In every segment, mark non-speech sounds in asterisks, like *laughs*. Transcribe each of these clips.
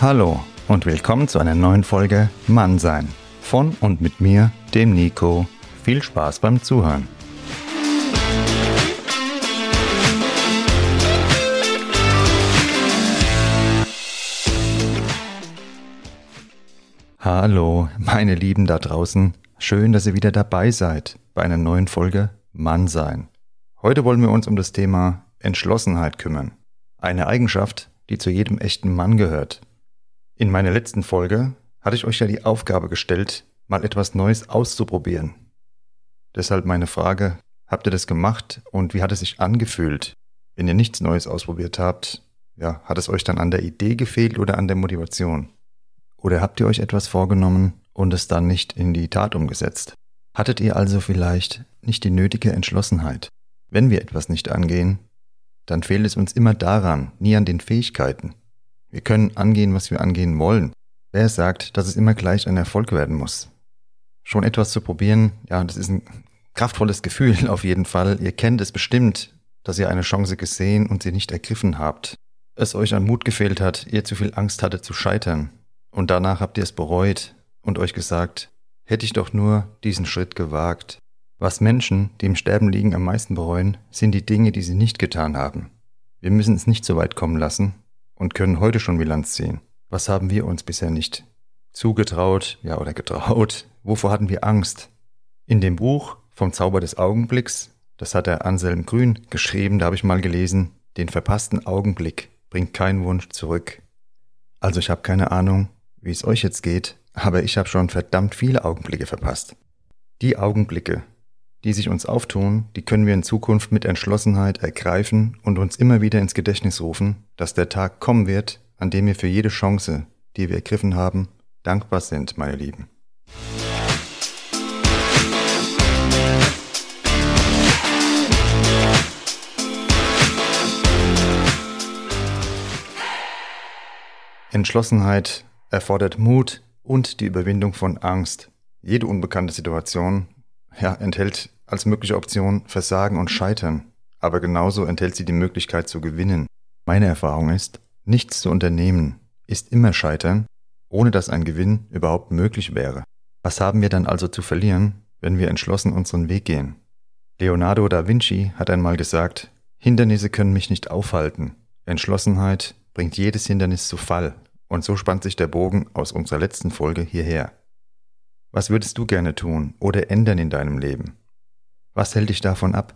Hallo und willkommen zu einer neuen Folge Mannsein. Von und mit mir, dem Nico. Viel Spaß beim Zuhören. Hallo, meine Lieben da draußen. Schön, dass ihr wieder dabei seid bei einer neuen Folge Mannsein. Heute wollen wir uns um das Thema Entschlossenheit kümmern. Eine Eigenschaft, die zu jedem echten Mann gehört. In meiner letzten Folge hatte ich euch ja die Aufgabe gestellt, mal etwas Neues auszuprobieren. Deshalb meine Frage, habt ihr das gemacht und wie hat es sich angefühlt? Wenn ihr nichts Neues ausprobiert habt, ja, hat es euch dann an der Idee gefehlt oder an der Motivation? Oder habt ihr euch etwas vorgenommen und es dann nicht in die Tat umgesetzt? Hattet ihr also vielleicht nicht die nötige Entschlossenheit? Wenn wir etwas nicht angehen, dann fehlt es uns immer daran, nie an den Fähigkeiten. Wir können angehen, was wir angehen wollen. Wer sagt, dass es immer gleich ein Erfolg werden muss? Schon etwas zu probieren, ja, das ist ein kraftvolles Gefühl *laughs* auf jeden Fall. Ihr kennt es bestimmt, dass ihr eine Chance gesehen und sie nicht ergriffen habt. Es euch an Mut gefehlt hat, ihr zu viel Angst hattet zu scheitern. Und danach habt ihr es bereut und euch gesagt, hätte ich doch nur diesen Schritt gewagt. Was Menschen, die im Sterben liegen, am meisten bereuen, sind die Dinge, die sie nicht getan haben. Wir müssen es nicht so weit kommen lassen, und können heute schon Bilanz ziehen. Was haben wir uns bisher nicht zugetraut, ja oder getraut? Wovor hatten wir Angst? In dem Buch vom Zauber des Augenblicks, das hat der Anselm Grün geschrieben, da habe ich mal gelesen, den verpassten Augenblick bringt kein Wunsch zurück. Also ich habe keine Ahnung, wie es euch jetzt geht, aber ich habe schon verdammt viele Augenblicke verpasst. Die Augenblicke, die sich uns auftun, die können wir in Zukunft mit Entschlossenheit ergreifen und uns immer wieder ins Gedächtnis rufen, dass der Tag kommen wird, an dem wir für jede Chance, die wir ergriffen haben, dankbar sind, meine Lieben. Entschlossenheit erfordert Mut und die Überwindung von Angst. Jede unbekannte Situation ja, enthält als mögliche Option Versagen und Scheitern, aber genauso enthält sie die Möglichkeit zu gewinnen. Meine Erfahrung ist, nichts zu unternehmen ist immer Scheitern, ohne dass ein Gewinn überhaupt möglich wäre. Was haben wir dann also zu verlieren, wenn wir entschlossen unseren Weg gehen? Leonardo da Vinci hat einmal gesagt, Hindernisse können mich nicht aufhalten. Entschlossenheit bringt jedes Hindernis zu Fall. Und so spannt sich der Bogen aus unserer letzten Folge hierher. Was würdest du gerne tun oder ändern in deinem Leben? Was hält dich davon ab?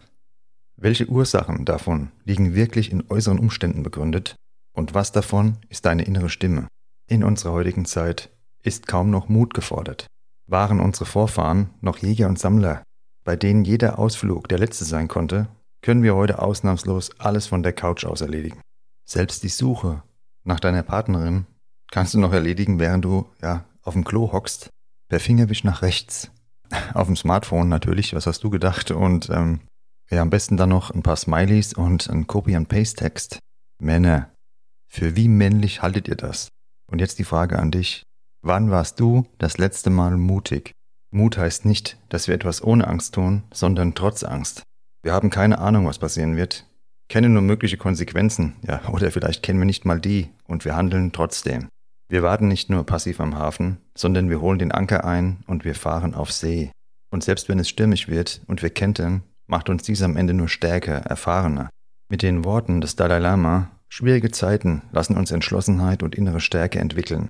Welche Ursachen davon liegen wirklich in äußeren Umständen begründet? Und was davon ist deine innere Stimme? In unserer heutigen Zeit ist kaum noch Mut gefordert. Waren unsere Vorfahren noch Jäger und Sammler, bei denen jeder Ausflug der letzte sein konnte, können wir heute ausnahmslos alles von der Couch aus erledigen. Selbst die Suche nach deiner Partnerin kannst du noch erledigen, während du ja auf dem Klo hockst Per Fingerwisch nach rechts. *laughs* Auf dem Smartphone natürlich, was hast du gedacht? Und ähm, ja, am besten dann noch ein paar Smileys und ein Copy-and-Paste-Text. Männer, für wie männlich haltet ihr das? Und jetzt die Frage an dich. Wann warst du das letzte Mal mutig? Mut heißt nicht, dass wir etwas ohne Angst tun, sondern trotz Angst. Wir haben keine Ahnung, was passieren wird, kennen nur mögliche Konsequenzen, ja, oder vielleicht kennen wir nicht mal die und wir handeln trotzdem. Wir warten nicht nur passiv am Hafen, sondern wir holen den Anker ein und wir fahren auf See. Und selbst wenn es stürmisch wird und wir kentern, macht uns dies am Ende nur stärker, erfahrener. Mit den Worten des Dalai Lama, schwierige Zeiten lassen uns Entschlossenheit und innere Stärke entwickeln.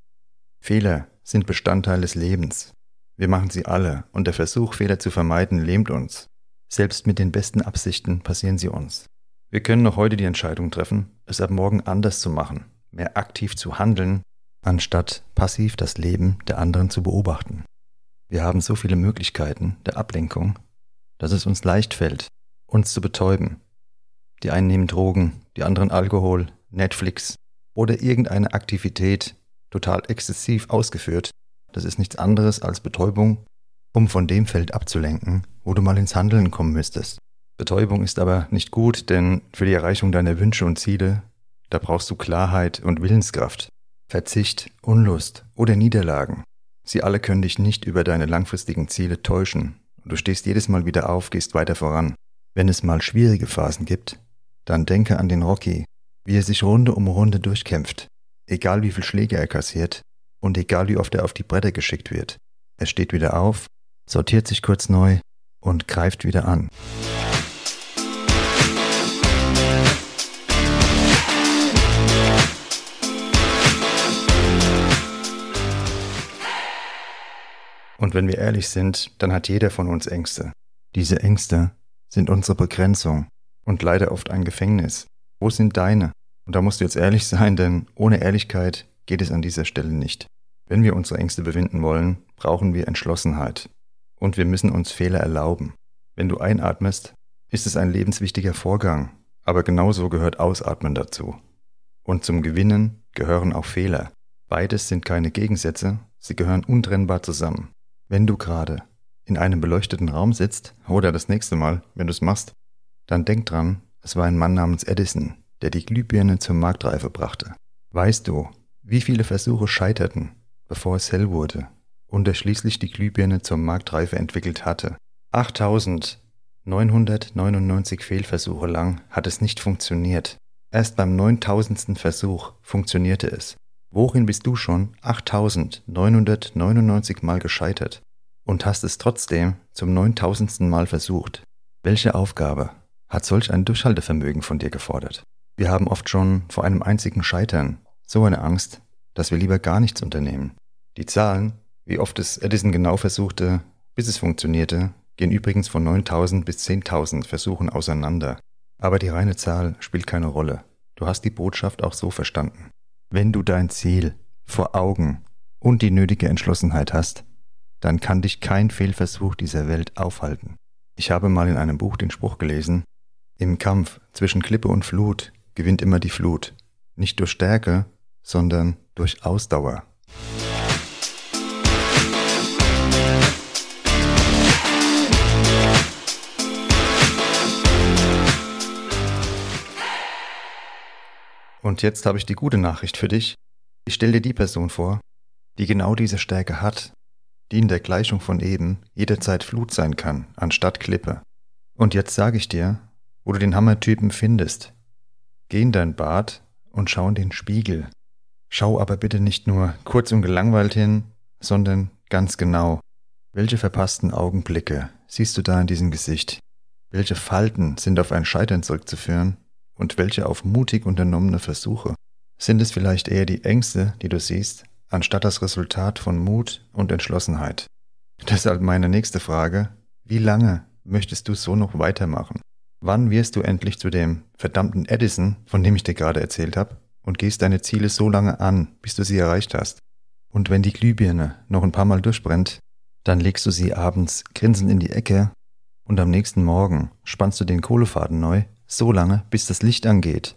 Fehler sind Bestandteil des Lebens. Wir machen sie alle und der Versuch, Fehler zu vermeiden, lähmt uns. Selbst mit den besten Absichten passieren sie uns. Wir können noch heute die Entscheidung treffen, es ab morgen anders zu machen, mehr aktiv zu handeln, anstatt passiv das Leben der anderen zu beobachten. Wir haben so viele Möglichkeiten der Ablenkung, dass es uns leicht fällt, uns zu betäuben. Die einen nehmen Drogen, die anderen Alkohol, Netflix oder irgendeine Aktivität, total exzessiv ausgeführt. Das ist nichts anderes als Betäubung, um von dem Feld abzulenken, wo du mal ins Handeln kommen müsstest. Betäubung ist aber nicht gut, denn für die Erreichung deiner Wünsche und Ziele, da brauchst du Klarheit und Willenskraft. Verzicht, Unlust oder Niederlagen. Sie alle können dich nicht über deine langfristigen Ziele täuschen. Du stehst jedes Mal wieder auf, gehst weiter voran. Wenn es mal schwierige Phasen gibt, dann denke an den Rocky, wie er sich Runde um Runde durchkämpft, egal wie viel Schläge er kassiert und egal wie oft er auf die Bretter geschickt wird. Er steht wieder auf, sortiert sich kurz neu und greift wieder an. Und wenn wir ehrlich sind, dann hat jeder von uns Ängste. Diese Ängste sind unsere Begrenzung und leider oft ein Gefängnis. Wo sind deine? Und da musst du jetzt ehrlich sein, denn ohne Ehrlichkeit geht es an dieser Stelle nicht. Wenn wir unsere Ängste bewinden wollen, brauchen wir Entschlossenheit. Und wir müssen uns Fehler erlauben. Wenn du einatmest, ist es ein lebenswichtiger Vorgang, aber genauso gehört Ausatmen dazu. Und zum Gewinnen gehören auch Fehler. Beides sind keine Gegensätze, sie gehören untrennbar zusammen. Wenn du gerade in einem beleuchteten Raum sitzt oder das nächste Mal, wenn du es machst, dann denk dran, es war ein Mann namens Edison, der die Glühbirne zur Marktreife brachte. Weißt du, wie viele Versuche scheiterten, bevor es hell wurde und er schließlich die Glühbirne zur Marktreife entwickelt hatte? 8999 Fehlversuche lang hat es nicht funktioniert. Erst beim 9000. Versuch funktionierte es. Worin bist du schon 8999 Mal gescheitert und hast es trotzdem zum 9000. Mal versucht? Welche Aufgabe hat solch ein Durchhaltevermögen von dir gefordert? Wir haben oft schon vor einem einzigen Scheitern so eine Angst, dass wir lieber gar nichts unternehmen. Die Zahlen, wie oft es Edison genau versuchte, bis es funktionierte, gehen übrigens von 9000 bis 10.000 Versuchen auseinander. Aber die reine Zahl spielt keine Rolle. Du hast die Botschaft auch so verstanden. Wenn du dein Ziel vor Augen und die nötige Entschlossenheit hast, dann kann dich kein Fehlversuch dieser Welt aufhalten. Ich habe mal in einem Buch den Spruch gelesen, im Kampf zwischen Klippe und Flut gewinnt immer die Flut, nicht durch Stärke, sondern durch Ausdauer. Und jetzt habe ich die gute Nachricht für dich. Ich stelle dir die Person vor, die genau diese Stärke hat, die in der Gleichung von eben jederzeit Flut sein kann, anstatt Klippe. Und jetzt sage ich dir, wo du den Hammertypen findest. Geh in dein Bad und schau in den Spiegel. Schau aber bitte nicht nur kurz und gelangweilt hin, sondern ganz genau. Welche verpassten Augenblicke siehst du da in diesem Gesicht? Welche Falten sind auf ein Scheitern zurückzuführen? Und welche auf mutig unternommene Versuche? Sind es vielleicht eher die Ängste, die du siehst, anstatt das Resultat von Mut und Entschlossenheit? Deshalb meine nächste Frage, wie lange möchtest du so noch weitermachen? Wann wirst du endlich zu dem verdammten Edison, von dem ich dir gerade erzählt habe, und gehst deine Ziele so lange an, bis du sie erreicht hast? Und wenn die Glühbirne noch ein paar Mal durchbrennt, dann legst du sie abends grinsend in die Ecke und am nächsten Morgen spannst du den Kohlefaden neu so lange, bis das Licht angeht.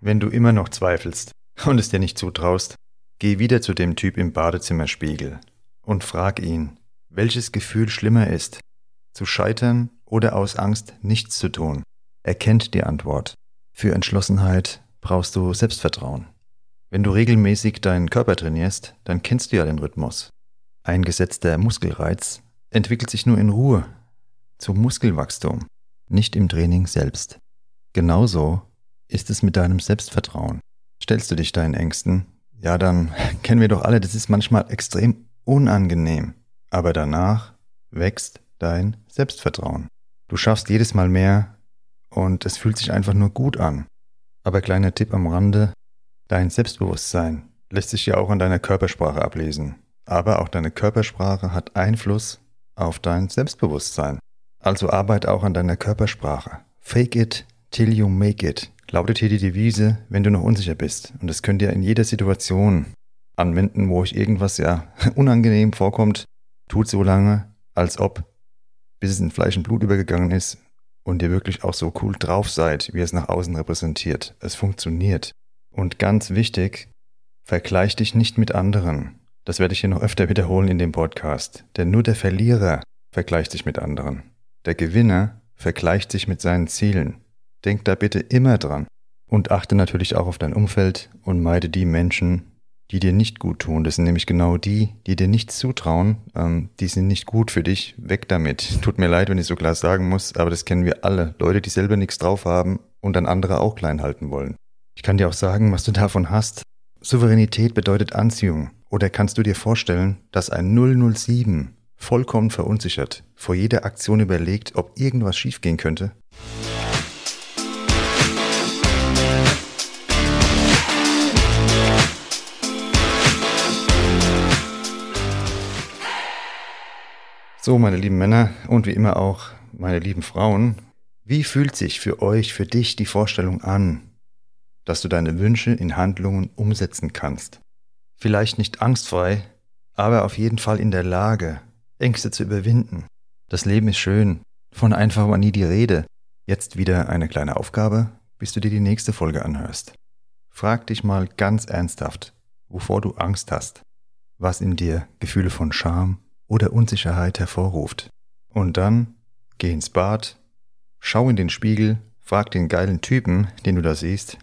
Wenn du immer noch zweifelst und es dir nicht zutraust, geh wieder zu dem Typ im Badezimmerspiegel und frag ihn, welches Gefühl schlimmer ist, zu scheitern oder aus Angst nichts zu tun. Er kennt die Antwort. Für Entschlossenheit brauchst du Selbstvertrauen. Wenn du regelmäßig deinen Körper trainierst, dann kennst du ja den Rhythmus. Ein gesetzter Muskelreiz entwickelt sich nur in Ruhe zum Muskelwachstum, nicht im Training selbst. Genauso ist es mit deinem Selbstvertrauen? Stellst du dich deinen Ängsten? Ja, dann *laughs* kennen wir doch alle, das ist manchmal extrem unangenehm. Aber danach wächst dein Selbstvertrauen. Du schaffst jedes Mal mehr und es fühlt sich einfach nur gut an. Aber kleiner Tipp am Rande, dein Selbstbewusstsein lässt sich ja auch an deiner Körpersprache ablesen. Aber auch deine Körpersprache hat Einfluss auf dein Selbstbewusstsein. Also arbeite auch an deiner Körpersprache. Fake it till you make it. Lautet hier die Devise, wenn du noch unsicher bist. Und das könnt ihr in jeder Situation anwenden, wo euch irgendwas ja *laughs* unangenehm vorkommt. Tut so lange, als ob, bis es in Fleisch und Blut übergegangen ist und ihr wirklich auch so cool drauf seid, wie es nach außen repräsentiert. Es funktioniert. Und ganz wichtig, vergleich dich nicht mit anderen. Das werde ich hier noch öfter wiederholen in dem Podcast. Denn nur der Verlierer vergleicht sich mit anderen. Der Gewinner vergleicht sich mit seinen Zielen. Denk da bitte immer dran. Und achte natürlich auch auf dein Umfeld und meide die Menschen, die dir nicht gut tun. Das sind nämlich genau die, die dir nichts zutrauen. Ähm, die sind nicht gut für dich. Weg damit. Tut mir leid, wenn ich so klar sagen muss, aber das kennen wir alle. Leute, die selber nichts drauf haben und dann andere auch klein halten wollen. Ich kann dir auch sagen, was du davon hast. Souveränität bedeutet Anziehung. Oder kannst du dir vorstellen, dass ein 007 vollkommen verunsichert vor jeder Aktion überlegt, ob irgendwas schiefgehen könnte? So, meine lieben Männer und wie immer auch meine lieben Frauen, wie fühlt sich für euch, für dich die Vorstellung an, dass du deine Wünsche in Handlungen umsetzen kannst? Vielleicht nicht angstfrei, aber auf jeden Fall in der Lage, Ängste zu überwinden. Das Leben ist schön, von einfach war nie die Rede. Jetzt wieder eine kleine Aufgabe, bis du dir die nächste Folge anhörst. Frag dich mal ganz ernsthaft, wovor du Angst hast, was in dir Gefühle von Scham oder Unsicherheit hervorruft. Und dann geh ins Bad, schau in den Spiegel, frag den geilen Typen, den du da siehst,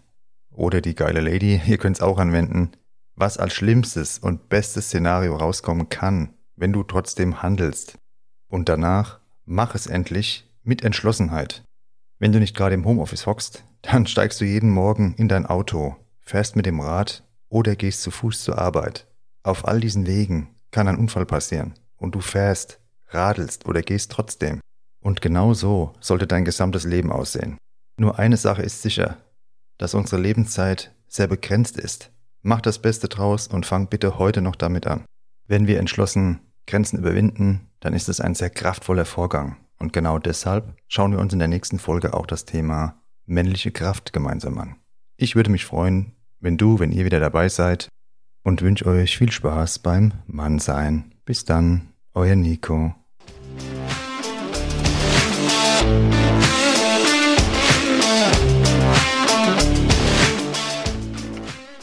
oder die geile Lady, ihr könnt's auch anwenden, was als schlimmstes und bestes Szenario rauskommen kann, wenn du trotzdem handelst. Und danach mach es endlich mit Entschlossenheit. Wenn du nicht gerade im Homeoffice hockst, dann steigst du jeden Morgen in dein Auto, fährst mit dem Rad oder gehst zu Fuß zur Arbeit. Auf all diesen Wegen kann ein Unfall passieren und du fährst, radelst oder gehst trotzdem. Und genau so sollte dein gesamtes Leben aussehen. Nur eine Sache ist sicher, dass unsere Lebenszeit sehr begrenzt ist Mach das Beste draus und fang bitte heute noch damit an. Wenn wir entschlossen Grenzen überwinden, dann ist es ein sehr kraftvoller Vorgang. Und genau deshalb schauen wir uns in der nächsten Folge auch das Thema männliche Kraft gemeinsam an. Ich würde mich freuen, wenn du, wenn ihr wieder dabei seid und wünsche euch viel Spaß beim Mannsein. Bis dann, euer Nico.